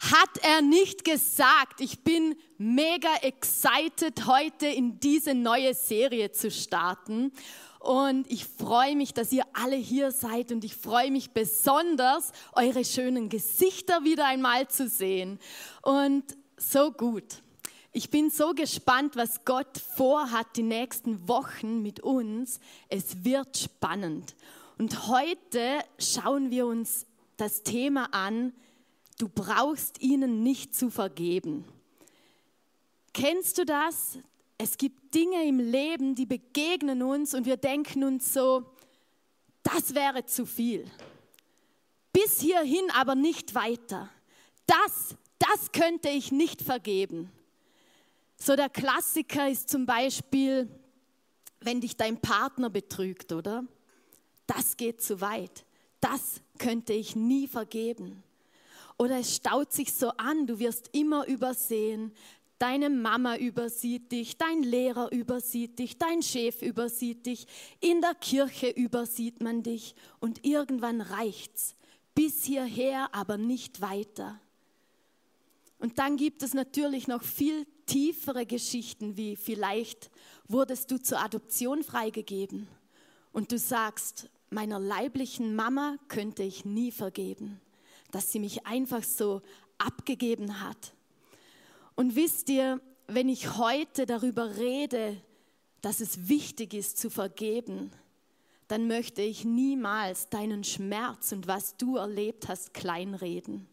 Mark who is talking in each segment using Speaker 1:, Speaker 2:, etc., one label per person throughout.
Speaker 1: Hat er nicht gesagt, ich bin mega excited, heute in diese neue Serie zu starten. Und ich freue mich, dass ihr alle hier seid und ich freue mich besonders, eure schönen Gesichter wieder einmal zu sehen. Und so gut. Ich bin so gespannt, was Gott vorhat die nächsten Wochen mit uns. Es wird spannend. Und heute schauen wir uns das Thema an, Du brauchst ihnen nicht zu vergeben. Kennst du das? Es gibt Dinge im Leben, die begegnen uns und wir denken uns so, das wäre zu viel. Bis hierhin aber nicht weiter. Das, das könnte ich nicht vergeben. So der Klassiker ist zum Beispiel, wenn dich dein Partner betrügt, oder? Das geht zu weit. Das könnte ich nie vergeben. Oder es staut sich so an, du wirst immer übersehen. Deine Mama übersieht dich, dein Lehrer übersieht dich, dein Chef übersieht dich, in der Kirche übersieht man dich und irgendwann reicht's. Bis hierher, aber nicht weiter. Und dann gibt es natürlich noch viel tiefere Geschichten, wie vielleicht wurdest du zur Adoption freigegeben und du sagst, meiner leiblichen Mama könnte ich nie vergeben dass sie mich einfach so abgegeben hat. Und wisst ihr, wenn ich heute darüber rede, dass es wichtig ist zu vergeben, dann möchte ich niemals deinen Schmerz und was du erlebt hast kleinreden,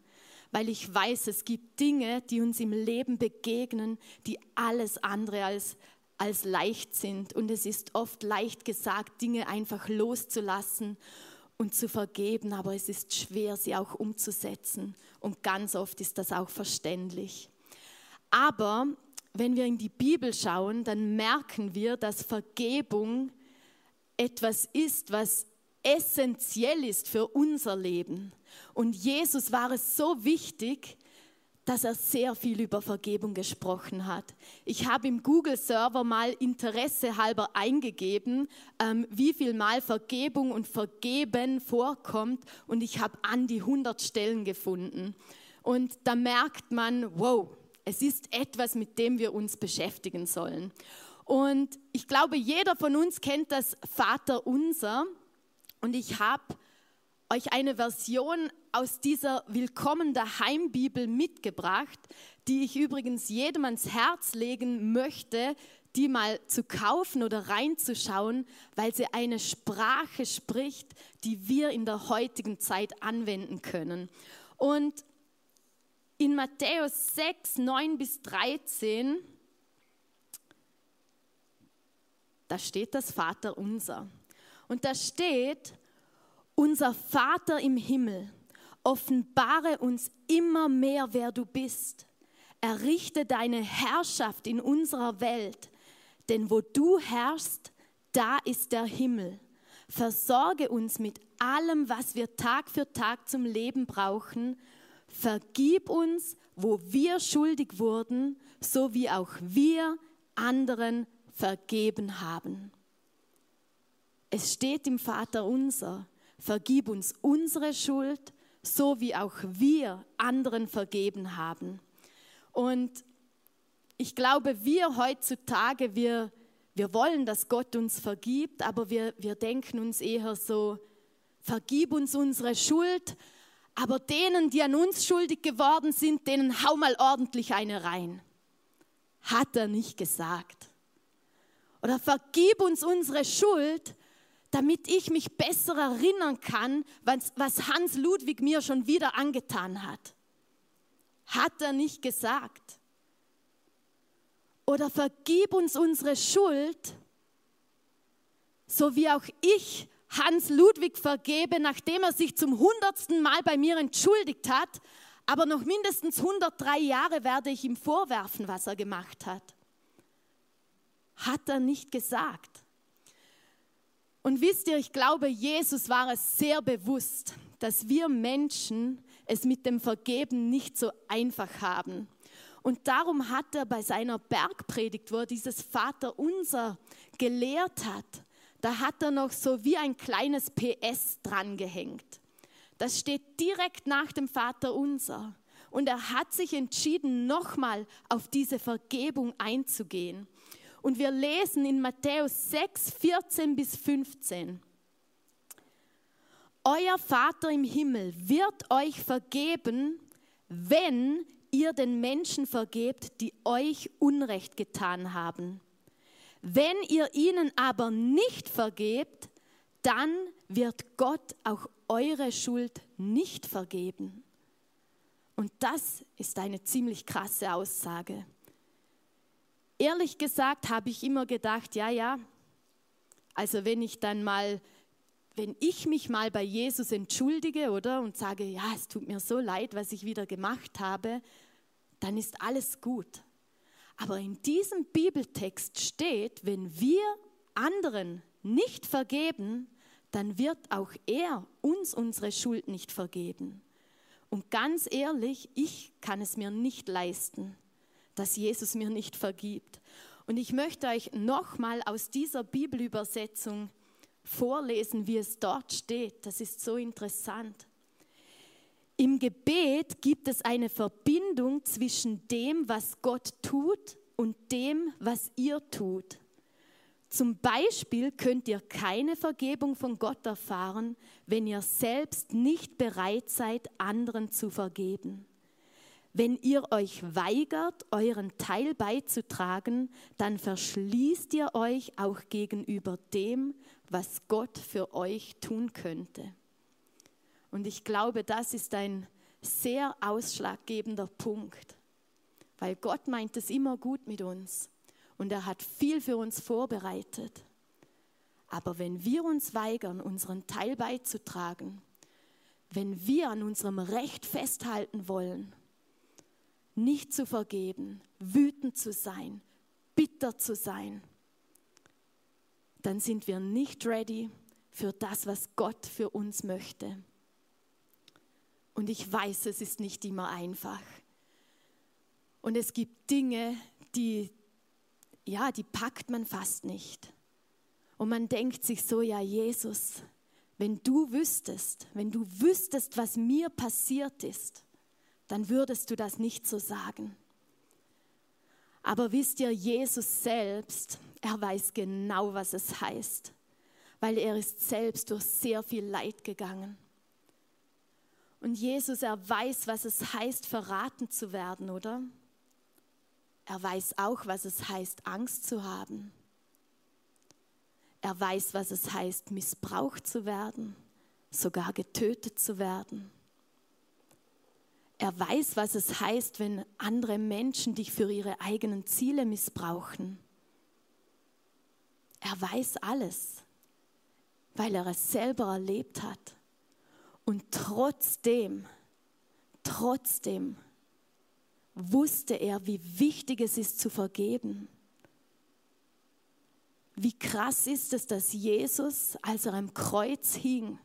Speaker 1: weil ich weiß, es gibt Dinge, die uns im Leben begegnen, die alles andere als, als leicht sind. Und es ist oft leicht gesagt, Dinge einfach loszulassen und zu vergeben, aber es ist schwer, sie auch umzusetzen. Und ganz oft ist das auch verständlich. Aber wenn wir in die Bibel schauen, dann merken wir, dass Vergebung etwas ist, was essentiell ist für unser Leben. Und Jesus war es so wichtig, dass er sehr viel über Vergebung gesprochen hat. Ich habe im Google-Server mal Interesse halber eingegeben, ähm, wie viel Mal Vergebung und Vergeben vorkommt und ich habe an die 100 Stellen gefunden. Und da merkt man, wow, es ist etwas, mit dem wir uns beschäftigen sollen. Und ich glaube, jeder von uns kennt das Vater unser und ich habe euch eine Version aus dieser Willkommen daheim Bibel mitgebracht, die ich übrigens jedem ans Herz legen möchte, die mal zu kaufen oder reinzuschauen, weil sie eine Sprache spricht, die wir in der heutigen Zeit anwenden können. Und in Matthäus 6, 9 bis 13, da steht das Vaterunser. Und da steht, unser Vater im Himmel, offenbare uns immer mehr, wer du bist. Errichte deine Herrschaft in unserer Welt, denn wo du herrschst, da ist der Himmel. Versorge uns mit allem, was wir Tag für Tag zum Leben brauchen. Vergib uns, wo wir schuldig wurden, so wie auch wir anderen vergeben haben. Es steht im Vater unser, vergib uns unsere Schuld, so wie auch wir anderen vergeben haben. Und ich glaube, wir heutzutage, wir, wir wollen, dass Gott uns vergibt, aber wir, wir denken uns eher so, vergib uns unsere Schuld, aber denen, die an uns schuldig geworden sind, denen hau mal ordentlich eine rein. Hat er nicht gesagt. Oder vergib uns unsere Schuld, damit ich mich besser erinnern kann, was, was Hans Ludwig mir schon wieder angetan hat. Hat er nicht gesagt? Oder vergib uns unsere Schuld, so wie auch ich Hans Ludwig vergebe, nachdem er sich zum hundertsten Mal bei mir entschuldigt hat, aber noch mindestens 103 Jahre werde ich ihm vorwerfen, was er gemacht hat. Hat er nicht gesagt? Und wisst ihr, ich glaube, Jesus war es sehr bewusst, dass wir Menschen es mit dem Vergeben nicht so einfach haben. Und darum hat er bei seiner Bergpredigt, wo er dieses Vaterunser gelehrt hat, da hat er noch so wie ein kleines PS dran gehängt. Das steht direkt nach dem Vaterunser. und er hat sich entschieden, nochmal auf diese Vergebung einzugehen. Und wir lesen in Matthäus 6, 14 bis 15. Euer Vater im Himmel wird euch vergeben, wenn ihr den Menschen vergebt, die euch Unrecht getan haben. Wenn ihr ihnen aber nicht vergebt, dann wird Gott auch eure Schuld nicht vergeben. Und das ist eine ziemlich krasse Aussage. Ehrlich gesagt habe ich immer gedacht, ja, ja, also wenn ich dann mal, wenn ich mich mal bei Jesus entschuldige, oder, und sage, ja, es tut mir so leid, was ich wieder gemacht habe, dann ist alles gut. Aber in diesem Bibeltext steht, wenn wir anderen nicht vergeben, dann wird auch er uns unsere Schuld nicht vergeben. Und ganz ehrlich, ich kann es mir nicht leisten, dass Jesus mir nicht vergibt. Und ich möchte euch nochmal aus dieser Bibelübersetzung vorlesen, wie es dort steht. Das ist so interessant. Im Gebet gibt es eine Verbindung zwischen dem, was Gott tut und dem, was ihr tut. Zum Beispiel könnt ihr keine Vergebung von Gott erfahren, wenn ihr selbst nicht bereit seid, anderen zu vergeben. Wenn ihr euch weigert, euren Teil beizutragen, dann verschließt ihr euch auch gegenüber dem, was Gott für euch tun könnte. Und ich glaube, das ist ein sehr ausschlaggebender Punkt, weil Gott meint es immer gut mit uns und er hat viel für uns vorbereitet. Aber wenn wir uns weigern, unseren Teil beizutragen, wenn wir an unserem Recht festhalten wollen, nicht zu vergeben, wütend zu sein, bitter zu sein, dann sind wir nicht ready für das, was Gott für uns möchte. Und ich weiß, es ist nicht immer einfach. Und es gibt Dinge, die, ja, die packt man fast nicht. Und man denkt sich so, ja, Jesus, wenn du wüsstest, wenn du wüsstest, was mir passiert ist, dann würdest du das nicht so sagen. Aber wisst ihr, Jesus selbst, er weiß genau, was es heißt, weil er ist selbst durch sehr viel Leid gegangen. Und Jesus, er weiß, was es heißt, verraten zu werden, oder? Er weiß auch, was es heißt, Angst zu haben. Er weiß, was es heißt, missbraucht zu werden, sogar getötet zu werden. Er weiß, was es heißt, wenn andere Menschen dich für ihre eigenen Ziele missbrauchen. Er weiß alles, weil er es selber erlebt hat. Und trotzdem, trotzdem wusste er, wie wichtig es ist zu vergeben. Wie krass ist es, dass Jesus, als er am Kreuz hing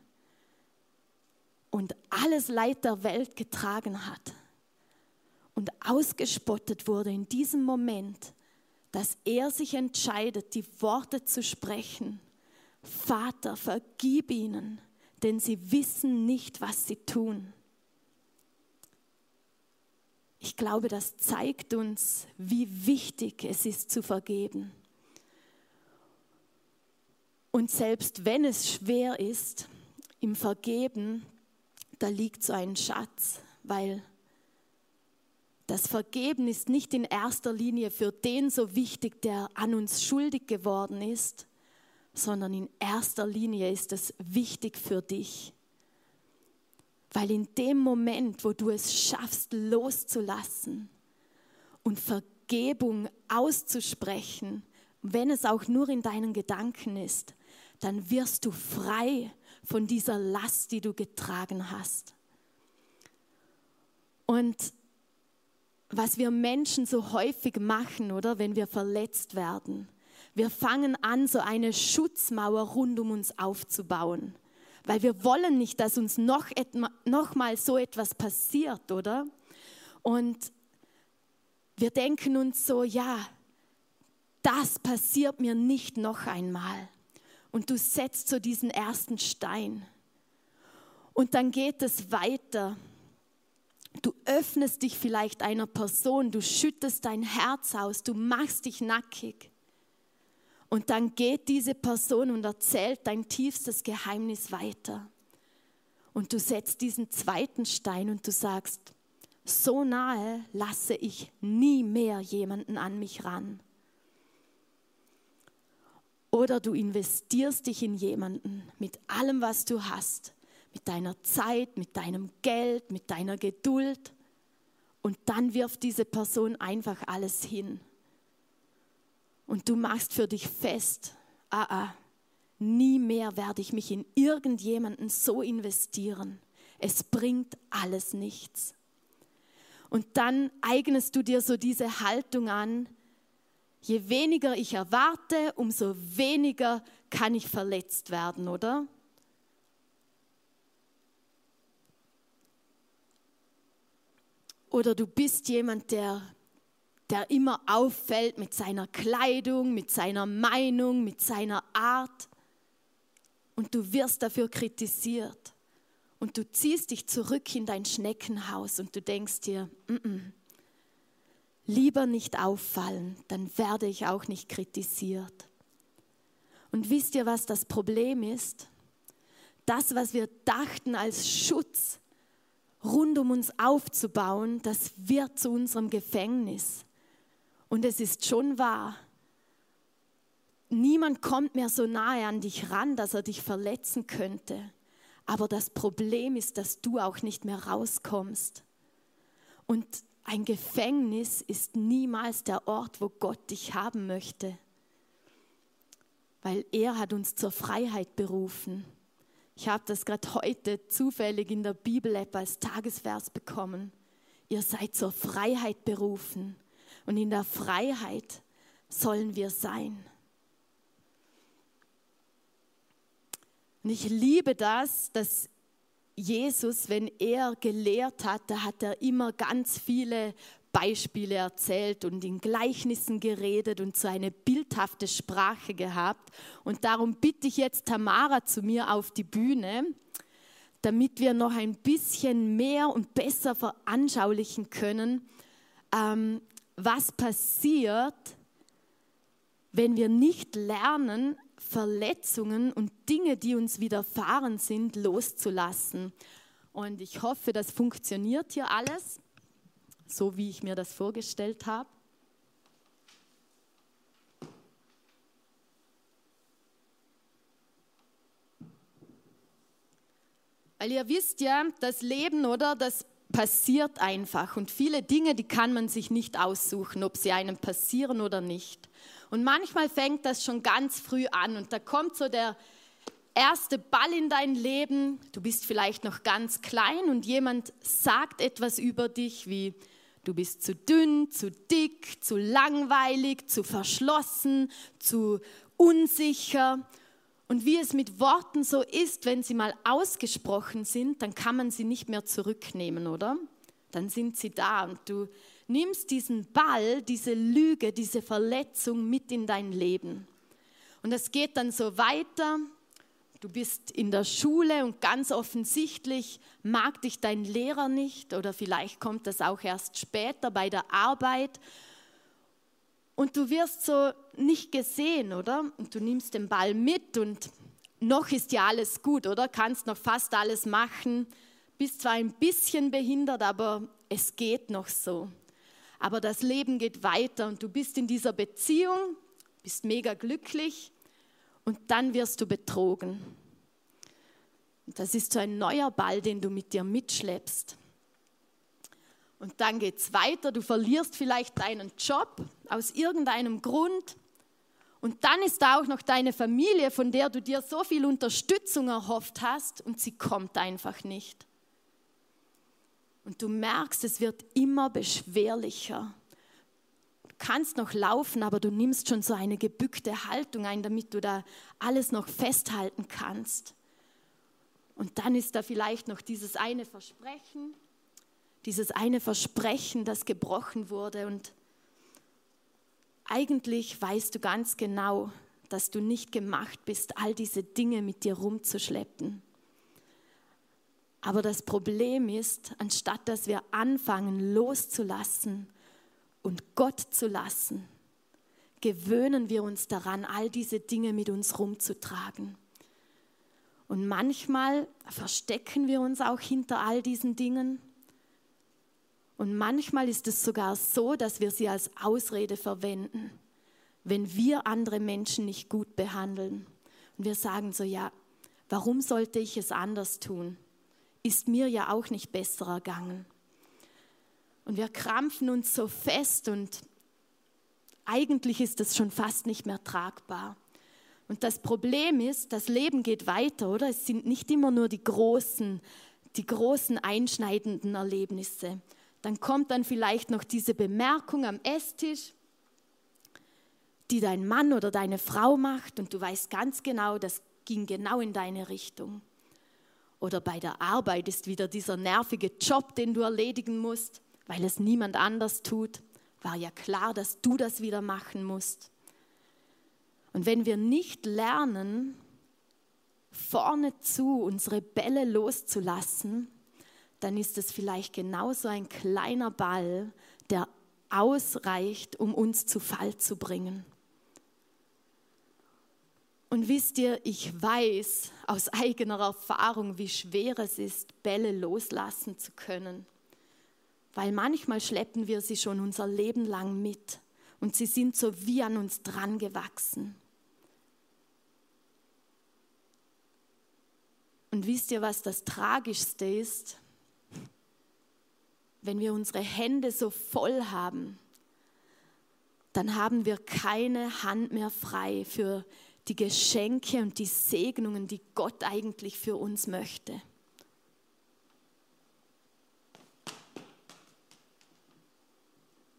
Speaker 1: alles Leid der Welt getragen hat und ausgespottet wurde in diesem Moment, dass er sich entscheidet, die Worte zu sprechen. Vater, vergib ihnen, denn sie wissen nicht, was sie tun. Ich glaube, das zeigt uns, wie wichtig es ist zu vergeben. Und selbst wenn es schwer ist, im Vergeben, da liegt so ein Schatz, weil das Vergeben ist nicht in erster Linie für den so wichtig, der an uns schuldig geworden ist, sondern in erster Linie ist es wichtig für dich. Weil in dem Moment, wo du es schaffst, loszulassen und Vergebung auszusprechen, wenn es auch nur in deinen Gedanken ist, dann wirst du frei von dieser Last, die du getragen hast. Und was wir Menschen so häufig machen, oder wenn wir verletzt werden, wir fangen an, so eine Schutzmauer rund um uns aufzubauen, weil wir wollen nicht, dass uns noch, noch mal so etwas passiert, oder? Und wir denken uns so, ja, das passiert mir nicht noch einmal. Und du setzt so diesen ersten Stein. Und dann geht es weiter. Du öffnest dich vielleicht einer Person, du schüttest dein Herz aus, du machst dich nackig. Und dann geht diese Person und erzählt dein tiefstes Geheimnis weiter. Und du setzt diesen zweiten Stein und du sagst, so nahe lasse ich nie mehr jemanden an mich ran. Oder du investierst dich in jemanden mit allem, was du hast, mit deiner Zeit, mit deinem Geld, mit deiner Geduld. Und dann wirft diese Person einfach alles hin. Und du machst für dich fest, ah, ah, nie mehr werde ich mich in irgendjemanden so investieren. Es bringt alles nichts. Und dann eignest du dir so diese Haltung an, je weniger ich erwarte, umso weniger kann ich verletzt werden, oder? Oder du bist jemand, der, der immer auffällt mit seiner Kleidung, mit seiner Meinung, mit seiner Art. Und du wirst dafür kritisiert. Und du ziehst dich zurück in dein Schneckenhaus und du denkst dir, mm -mm, lieber nicht auffallen, dann werde ich auch nicht kritisiert. Und wisst ihr, was das Problem ist? Das, was wir dachten als Schutz, rund um uns aufzubauen, das wird zu unserem Gefängnis. Und es ist schon wahr. Niemand kommt mehr so nahe an dich ran, dass er dich verletzen könnte. Aber das Problem ist, dass du auch nicht mehr rauskommst. Und ein Gefängnis ist niemals der Ort, wo Gott dich haben möchte, weil er hat uns zur Freiheit berufen. Ich habe das gerade heute zufällig in der Bibel-App als Tagesvers bekommen. Ihr seid zur Freiheit berufen und in der Freiheit sollen wir sein. Und ich liebe das, dass Jesus, wenn er gelehrt hat, da hat er immer ganz viele Beispiele erzählt und in Gleichnissen geredet und so eine bildhafte Sprache gehabt. Und darum bitte ich jetzt Tamara zu mir auf die Bühne, damit wir noch ein bisschen mehr und besser veranschaulichen können, ähm, was passiert, wenn wir nicht lernen, Verletzungen und Dinge, die uns widerfahren sind, loszulassen. Und ich hoffe, das funktioniert hier alles so wie ich mir das vorgestellt habe. Weil ihr wisst ja, das Leben, oder, das passiert einfach. Und viele Dinge, die kann man sich nicht aussuchen, ob sie einem passieren oder nicht. Und manchmal fängt das schon ganz früh an und da kommt so der erste Ball in dein Leben. Du bist vielleicht noch ganz klein und jemand sagt etwas über dich wie, Du bist zu dünn, zu dick, zu langweilig, zu verschlossen, zu unsicher. Und wie es mit Worten so ist, wenn sie mal ausgesprochen sind, dann kann man sie nicht mehr zurücknehmen, oder? Dann sind sie da und du nimmst diesen Ball, diese Lüge, diese Verletzung mit in dein Leben. Und es geht dann so weiter Du bist in der Schule und ganz offensichtlich mag dich dein Lehrer nicht oder vielleicht kommt das auch erst später bei der Arbeit. Und du wirst so nicht gesehen, oder? Und du nimmst den Ball mit und noch ist ja alles gut, oder? Kannst noch fast alles machen. Bist zwar ein bisschen behindert, aber es geht noch so. Aber das Leben geht weiter und du bist in dieser Beziehung, bist mega glücklich und dann wirst du betrogen. das ist so ein neuer Ball, den du mit dir mitschleppst. Und dann geht es weiter, du verlierst vielleicht deinen Job aus irgendeinem Grund. Und dann ist da auch noch deine Familie, von der du dir so viel Unterstützung erhofft hast und sie kommt einfach nicht. Und du merkst, es wird immer beschwerlicher kannst noch laufen, aber du nimmst schon so eine gebückte Haltung ein, damit du da alles noch festhalten kannst. Und dann ist da vielleicht noch dieses eine Versprechen, dieses eine Versprechen, das gebrochen wurde. Und eigentlich weißt du ganz genau, dass du nicht gemacht bist, all diese Dinge mit dir rumzuschleppen. Aber das Problem ist, anstatt dass wir anfangen loszulassen und Gott zu lassen, gewöhnen wir uns daran, all diese Dinge mit uns rumzutragen. Und manchmal verstecken wir uns auch hinter all diesen Dingen. Und manchmal ist es sogar so, dass wir sie als Ausrede verwenden, wenn wir andere Menschen nicht gut behandeln. Und wir sagen so, ja, warum sollte ich es anders tun? Ist mir ja auch nicht besser ergangen. Und wir krampfen uns so fest und eigentlich ist das schon fast nicht mehr tragbar. Und das Problem ist, das Leben geht weiter, oder? Es sind nicht immer nur die großen, die großen einschneidenden Erlebnisse. Dann kommt dann vielleicht noch diese Bemerkung am Esstisch, die dein Mann oder deine Frau macht und du weißt ganz genau, das ging genau in deine Richtung. Oder bei der Arbeit ist wieder dieser nervige Job, den du erledigen musst, weil es niemand anders tut war ja klar, dass du das wieder machen musst. Und wenn wir nicht lernen, vorne zu unsere Bälle loszulassen, dann ist es vielleicht genauso ein kleiner Ball, der ausreicht, um uns zu Fall zu bringen. Und wisst ihr, ich weiß aus eigener Erfahrung, wie schwer es ist, Bälle loslassen zu können weil manchmal schleppen wir sie schon unser Leben lang mit und sie sind so wie an uns dran gewachsen. Und wisst ihr, was das Tragischste ist? Wenn wir unsere Hände so voll haben, dann haben wir keine Hand mehr frei für die Geschenke und die Segnungen, die Gott eigentlich für uns möchte.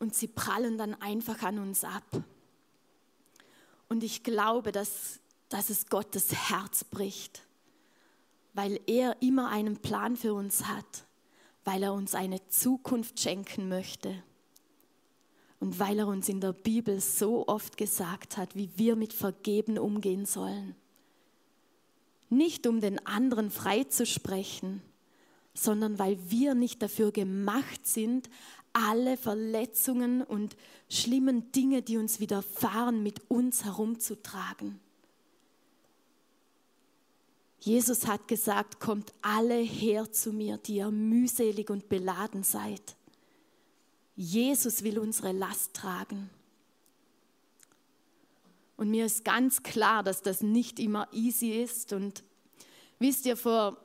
Speaker 1: und sie prallen dann einfach an uns ab. Und ich glaube, dass, dass es Gottes Herz bricht, weil er immer einen Plan für uns hat, weil er uns eine Zukunft schenken möchte und weil er uns in der Bibel so oft gesagt hat, wie wir mit Vergeben umgehen sollen. Nicht um den anderen freizusprechen, sondern weil wir nicht dafür gemacht sind, alle Verletzungen und schlimmen Dinge, die uns widerfahren, mit uns herumzutragen. Jesus hat gesagt, kommt alle her zu mir, die ihr mühselig und beladen seid. Jesus will unsere Last tragen. Und mir ist ganz klar, dass das nicht immer easy ist. Und wisst ihr, vor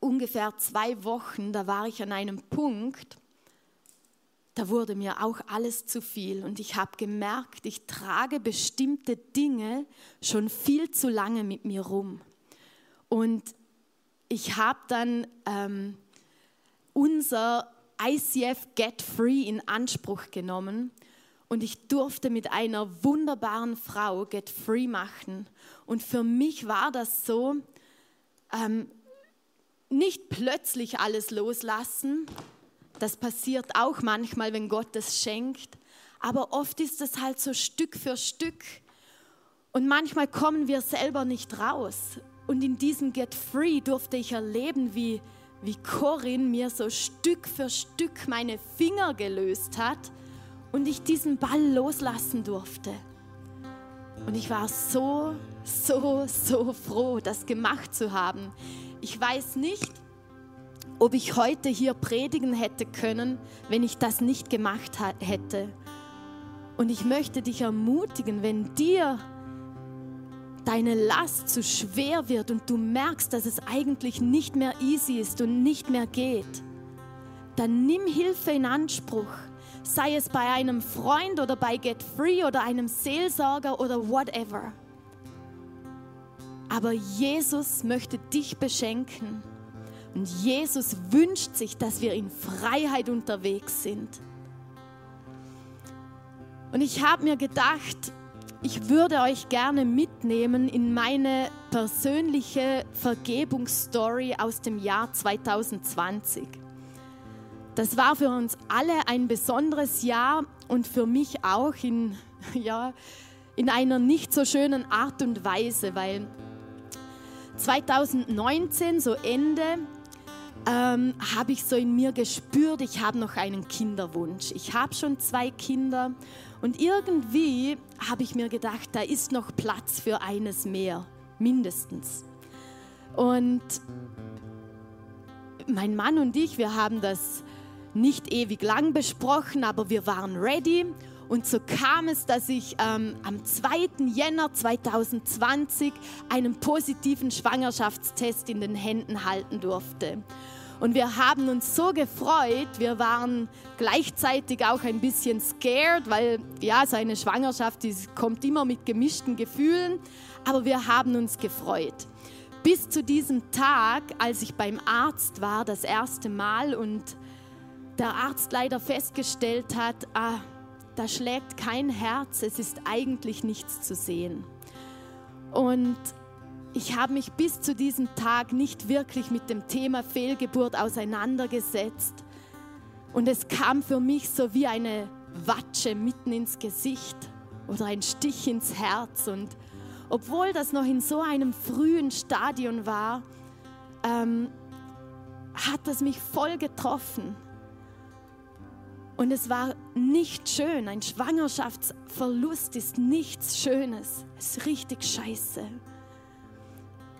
Speaker 1: ungefähr zwei Wochen, da war ich an einem Punkt, da wurde mir auch alles zu viel und ich habe gemerkt, ich trage bestimmte Dinge schon viel zu lange mit mir rum. Und ich habe dann ähm, unser ICF Get Free in Anspruch genommen und ich durfte mit einer wunderbaren Frau Get Free machen. Und für mich war das so, ähm, nicht plötzlich alles loslassen, das passiert auch manchmal, wenn Gott es schenkt. Aber oft ist es halt so Stück für Stück. Und manchmal kommen wir selber nicht raus. Und in diesem Get Free durfte ich erleben, wie, wie Corinne mir so Stück für Stück meine Finger gelöst hat und ich diesen Ball loslassen durfte. Und ich war so, so, so froh, das gemacht zu haben. Ich weiß nicht, ob ich heute hier predigen hätte können, wenn ich das nicht gemacht hätte. Und ich möchte dich ermutigen, wenn dir deine Last zu schwer wird und du merkst, dass es eigentlich nicht mehr easy ist und nicht mehr geht, dann nimm Hilfe in Anspruch. Sei es bei einem Freund oder bei Get Free oder einem Seelsorger oder whatever. Aber Jesus möchte dich beschenken. Und Jesus wünscht sich, dass wir in Freiheit unterwegs sind. Und ich habe mir gedacht, ich würde euch gerne mitnehmen in meine persönliche Vergebungsstory aus dem Jahr 2020. Das war für uns alle ein besonderes Jahr und für mich auch in, ja, in einer nicht so schönen Art und Weise, weil 2019, so Ende, ähm, habe ich so in mir gespürt, ich habe noch einen Kinderwunsch. Ich habe schon zwei Kinder und irgendwie habe ich mir gedacht, da ist noch Platz für eines mehr, mindestens. Und mein Mann und ich, wir haben das nicht ewig lang besprochen, aber wir waren ready. Und so kam es, dass ich ähm, am 2. Jänner 2020 einen positiven Schwangerschaftstest in den Händen halten durfte. Und wir haben uns so gefreut. Wir waren gleichzeitig auch ein bisschen scared, weil ja, so eine Schwangerschaft die kommt immer mit gemischten Gefühlen. Aber wir haben uns gefreut. Bis zu diesem Tag, als ich beim Arzt war, das erste Mal und der Arzt leider festgestellt hat, ah, da schlägt kein Herz, es ist eigentlich nichts zu sehen. Und ich habe mich bis zu diesem Tag nicht wirklich mit dem Thema Fehlgeburt auseinandergesetzt. Und es kam für mich so wie eine Watsche mitten ins Gesicht oder ein Stich ins Herz. Und obwohl das noch in so einem frühen Stadion war, ähm, hat das mich voll getroffen. Und es war nicht schön. Ein Schwangerschaftsverlust ist nichts Schönes. Es ist richtig scheiße.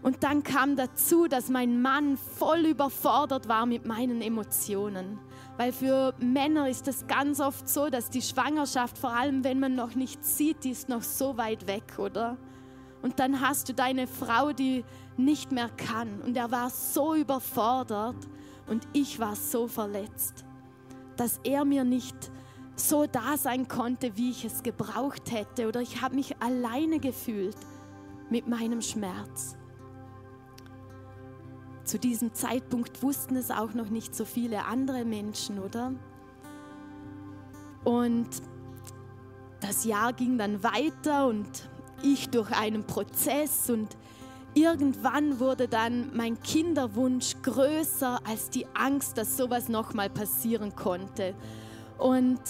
Speaker 1: Und dann kam dazu, dass mein Mann voll überfordert war mit meinen Emotionen. Weil für Männer ist es ganz oft so, dass die Schwangerschaft, vor allem wenn man noch nicht sieht, die ist noch so weit weg, oder? Und dann hast du deine Frau, die nicht mehr kann. Und er war so überfordert und ich war so verletzt, dass er mir nicht so da sein konnte, wie ich es gebraucht hätte. Oder ich habe mich alleine gefühlt mit meinem Schmerz. Zu diesem Zeitpunkt wussten es auch noch nicht so viele andere Menschen, oder? Und das Jahr ging dann weiter und ich durch einen Prozess und irgendwann wurde dann mein Kinderwunsch größer als die Angst, dass sowas nochmal passieren konnte. Und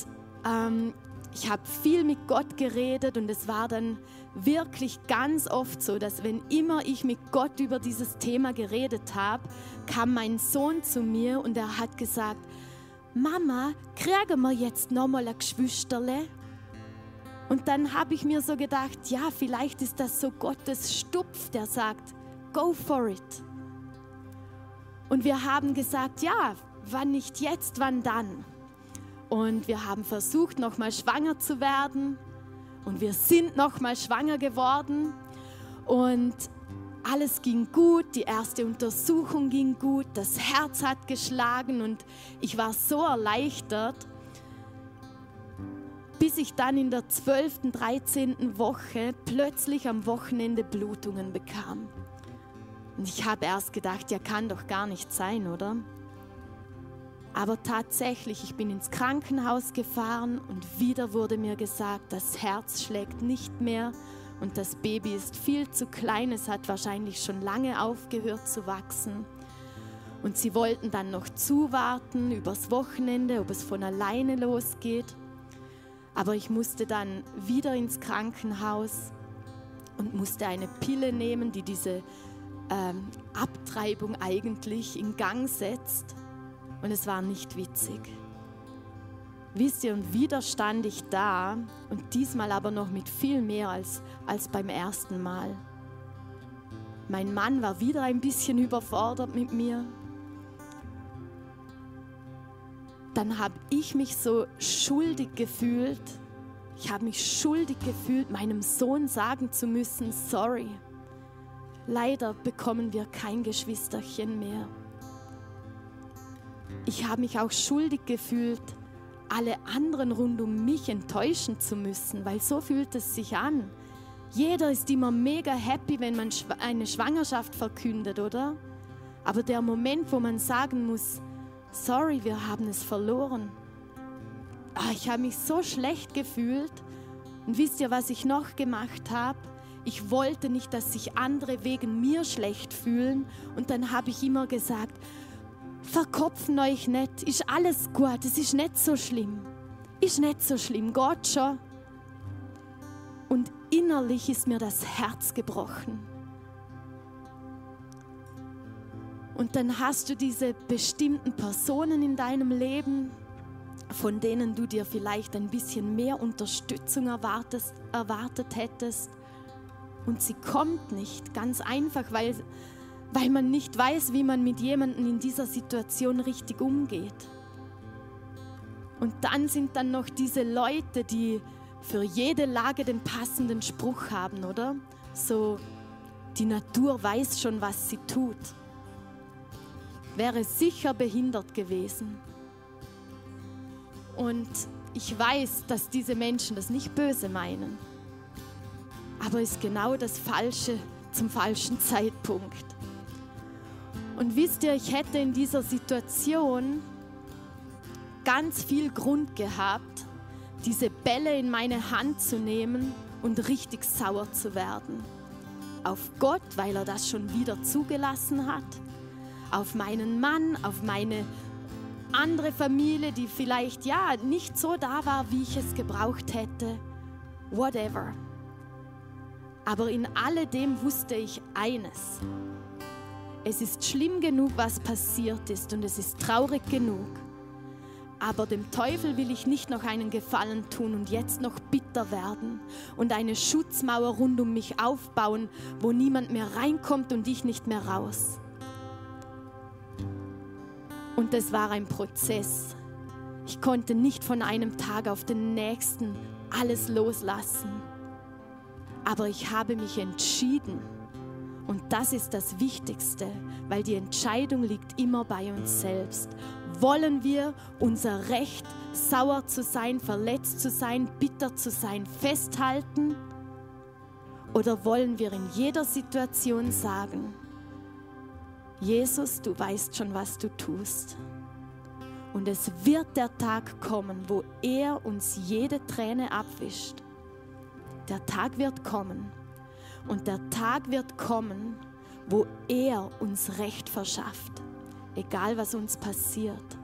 Speaker 1: ähm, ich habe viel mit Gott geredet und es war dann wirklich ganz oft so, dass wenn immer ich mit Gott über dieses Thema geredet habe, kam mein Sohn zu mir und er hat gesagt, Mama, kriegen wir jetzt nochmal ein Geschwisterle? Und dann habe ich mir so gedacht, ja, vielleicht ist das so Gottes Stupf, der sagt, go for it. Und wir haben gesagt, ja, wann nicht jetzt, wann dann? Und wir haben versucht, nochmal schwanger zu werden. Und wir sind nochmal schwanger geworden und alles ging gut, die erste Untersuchung ging gut, das Herz hat geschlagen und ich war so erleichtert, bis ich dann in der 12., 13. Woche plötzlich am Wochenende Blutungen bekam. Und ich habe erst gedacht, ja kann doch gar nicht sein, oder? Aber tatsächlich, ich bin ins Krankenhaus gefahren und wieder wurde mir gesagt, das Herz schlägt nicht mehr und das Baby ist viel zu klein. Es hat wahrscheinlich schon lange aufgehört zu wachsen. Und sie wollten dann noch zuwarten übers Wochenende, ob es von alleine losgeht. Aber ich musste dann wieder ins Krankenhaus und musste eine Pille nehmen, die diese ähm, Abtreibung eigentlich in Gang setzt. Und es war nicht witzig. Wisst ihr, und wieder stand ich da und diesmal aber noch mit viel mehr als, als beim ersten Mal. Mein Mann war wieder ein bisschen überfordert mit mir. Dann habe ich mich so schuldig gefühlt. Ich habe mich schuldig gefühlt, meinem Sohn sagen zu müssen, sorry, leider bekommen wir kein Geschwisterchen mehr ich habe mich auch schuldig gefühlt, alle anderen rund um mich enttäuschen zu müssen, weil so fühlt es sich an. Jeder ist immer mega happy, wenn man eine Schwangerschaft verkündet, oder? Aber der Moment, wo man sagen muss, sorry, wir haben es verloren. Oh, ich habe mich so schlecht gefühlt. Und wisst ihr, was ich noch gemacht habe? Ich wollte nicht, dass sich andere wegen mir schlecht fühlen. Und dann habe ich immer gesagt, verkopfen euch nicht, ist alles gut, es ist nicht so schlimm. Ist nicht so schlimm, Gott schon. Und innerlich ist mir das Herz gebrochen. Und dann hast du diese bestimmten Personen in deinem Leben, von denen du dir vielleicht ein bisschen mehr Unterstützung erwartet hättest. Und sie kommt nicht, ganz einfach, weil, weil man nicht weiß, wie man mit jemandem in dieser Situation richtig umgeht. Und dann sind dann noch diese Leute, die für jede Lage den passenden Spruch haben, oder? So, die Natur weiß schon, was sie tut. Wäre sicher behindert gewesen. Und ich weiß, dass diese Menschen das nicht böse meinen, aber ist genau das Falsche zum falschen Zeitpunkt. Und wisst ihr, ich hätte in dieser Situation ganz viel Grund gehabt, diese Bälle in meine Hand zu nehmen und richtig sauer zu werden. Auf Gott, weil er das schon wieder zugelassen hat. Auf meinen Mann, auf meine andere Familie, die vielleicht ja nicht so da war, wie ich es gebraucht hätte. Whatever. Aber in alledem wusste ich eines. Es ist schlimm genug, was passiert ist und es ist traurig genug. Aber dem Teufel will ich nicht noch einen Gefallen tun und jetzt noch bitter werden und eine Schutzmauer rund um mich aufbauen, wo niemand mehr reinkommt und ich nicht mehr raus. Und es war ein Prozess. Ich konnte nicht von einem Tag auf den nächsten alles loslassen. Aber ich habe mich entschieden. Und das ist das Wichtigste, weil die Entscheidung liegt immer bei uns selbst. Wollen wir unser Recht, sauer zu sein, verletzt zu sein, bitter zu sein, festhalten? Oder wollen wir in jeder Situation sagen, Jesus, du weißt schon, was du tust. Und es wird der Tag kommen, wo er uns jede Träne abwischt. Der Tag wird kommen. Und der Tag wird kommen, wo er uns Recht verschafft, egal was uns passiert.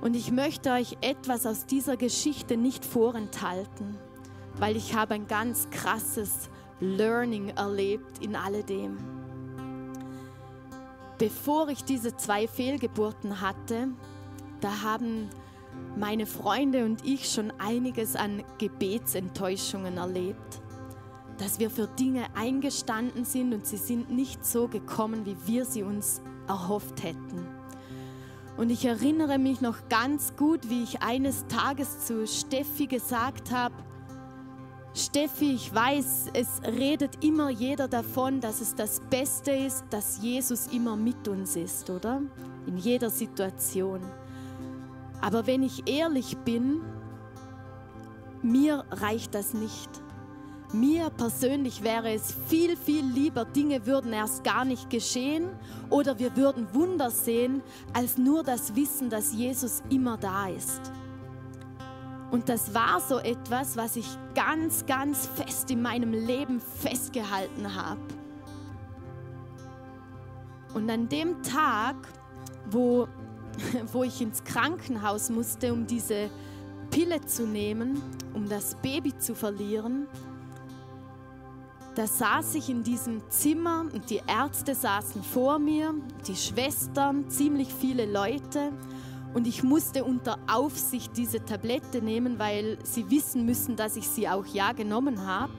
Speaker 1: Und ich möchte euch etwas aus dieser Geschichte nicht vorenthalten, weil ich habe ein ganz krasses Learning erlebt in alledem. Bevor ich diese zwei Fehlgeburten hatte, da haben meine Freunde und ich schon einiges an Gebetsenttäuschungen erlebt. Dass wir für Dinge eingestanden sind und sie sind nicht so gekommen, wie wir sie uns erhofft hätten. Und ich erinnere mich noch ganz gut, wie ich eines Tages zu Steffi gesagt habe, Steffi, ich weiß, es redet immer jeder davon, dass es das Beste ist, dass Jesus immer mit uns ist, oder? In jeder Situation. Aber wenn ich ehrlich bin, mir reicht das nicht. Mir persönlich wäre es viel, viel lieber, Dinge würden erst gar nicht geschehen oder wir würden Wunder sehen, als nur das Wissen, dass Jesus immer da ist. Und das war so etwas, was ich ganz, ganz fest in meinem Leben festgehalten habe. Und an dem Tag, wo, wo ich ins Krankenhaus musste, um diese Pille zu nehmen, um das Baby zu verlieren, da saß ich in diesem Zimmer und die Ärzte saßen vor mir, die Schwestern, ziemlich viele Leute. Und ich musste unter Aufsicht diese Tablette nehmen, weil sie wissen müssen, dass ich sie auch ja genommen habe.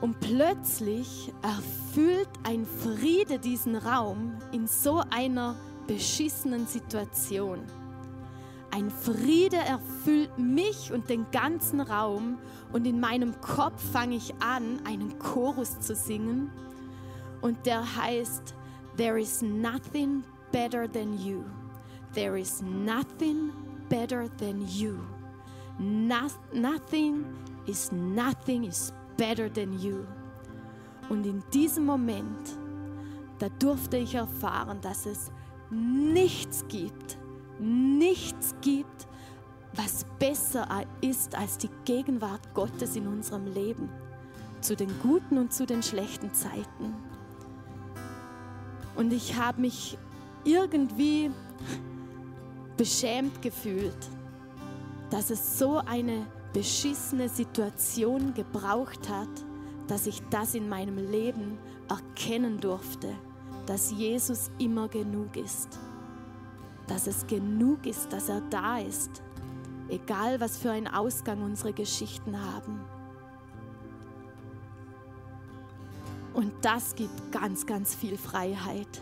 Speaker 1: Und plötzlich erfüllt ein Friede diesen Raum in so einer beschissenen Situation. Ein Friede erfüllt mich und den ganzen Raum und in meinem Kopf fange ich an, einen Chorus zu singen und der heißt, There is nothing better than you. There is nothing better than you. No, nothing is nothing is better than you. Und in diesem Moment, da durfte ich erfahren, dass es nichts gibt, nichts gibt, was besser ist als die Gegenwart Gottes in unserem Leben, zu den guten und zu den schlechten Zeiten. Und ich habe mich irgendwie beschämt gefühlt, dass es so eine beschissene Situation gebraucht hat, dass ich das in meinem Leben erkennen durfte, dass Jesus immer genug ist. Dass es genug ist, dass er da ist, egal was für einen Ausgang unsere Geschichten haben. Und das gibt ganz, ganz viel Freiheit.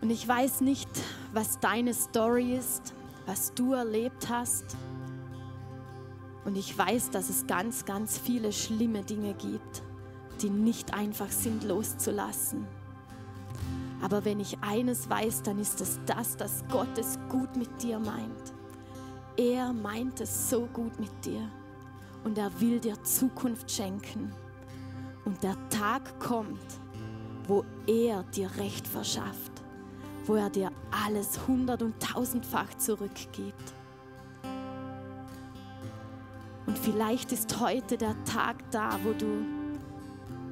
Speaker 1: Und ich weiß nicht, was deine Story ist, was du erlebt hast. Und ich weiß, dass es ganz, ganz viele schlimme Dinge gibt, die nicht einfach sind loszulassen. Aber wenn ich eines weiß, dann ist es das, dass Gott es gut mit dir meint. Er meint es so gut mit dir und er will dir Zukunft schenken. Und der Tag kommt, wo er dir Recht verschafft wo er dir alles hundert- und tausendfach zurückgibt. Und vielleicht ist heute der Tag da, wo du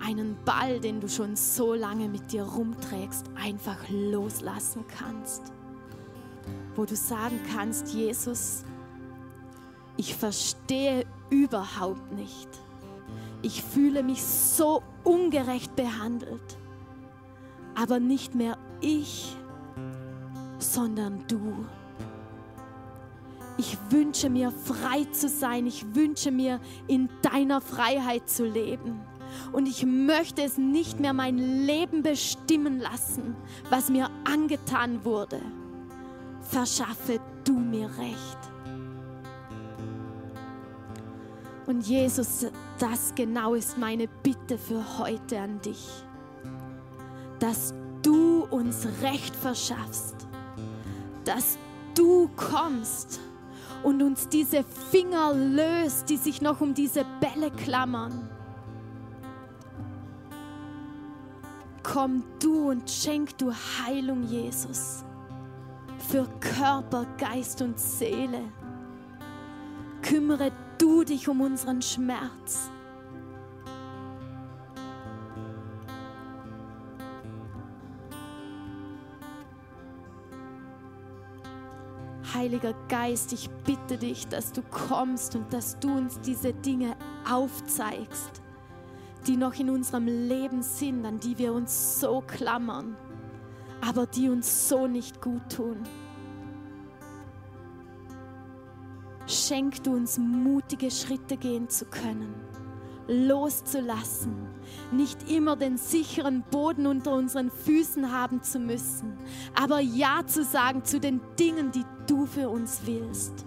Speaker 1: einen Ball, den du schon so lange mit dir rumträgst, einfach loslassen kannst. Wo du sagen kannst, Jesus, ich verstehe überhaupt nicht. Ich fühle mich so ungerecht behandelt. Aber nicht mehr ich, sondern du. Ich wünsche mir frei zu sein. Ich wünsche mir in deiner Freiheit zu leben. Und ich möchte es nicht mehr mein Leben bestimmen lassen, was mir angetan wurde. Verschaffe du mir Recht. Und Jesus, das genau ist meine Bitte für heute an dich, dass du uns Recht verschaffst dass du kommst und uns diese Finger löst, die sich noch um diese Bälle klammern. Komm du und schenk du Heilung, Jesus, für Körper, Geist und Seele. Kümmere du dich um unseren Schmerz. Heiliger Geist, ich bitte dich, dass du kommst und dass du uns diese Dinge aufzeigst, die noch in unserem Leben sind, an die wir uns so klammern, aber die uns so nicht gut tun. Schenk du uns mutige Schritte gehen zu können loszulassen, nicht immer den sicheren Boden unter unseren Füßen haben zu müssen, aber Ja zu sagen zu den Dingen, die du für uns willst.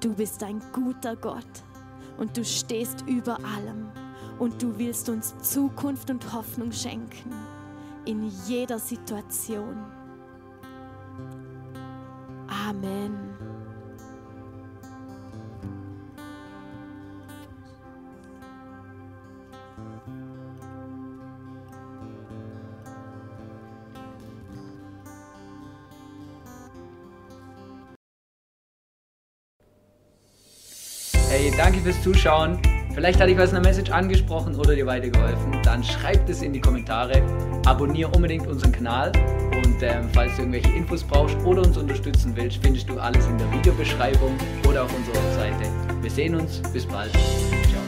Speaker 1: Du bist ein guter Gott und du stehst über allem und du willst uns Zukunft und Hoffnung schenken in jeder Situation. Amen.
Speaker 2: Fürs Zuschauen. Vielleicht hat dich was in der Message angesprochen oder dir weitergeholfen. Dann schreib es in die Kommentare. Abonniere unbedingt unseren Kanal. Und ähm, falls du irgendwelche Infos brauchst oder uns unterstützen willst, findest du alles in der Videobeschreibung oder auf unserer Webseite. Wir sehen uns. Bis bald. Ciao.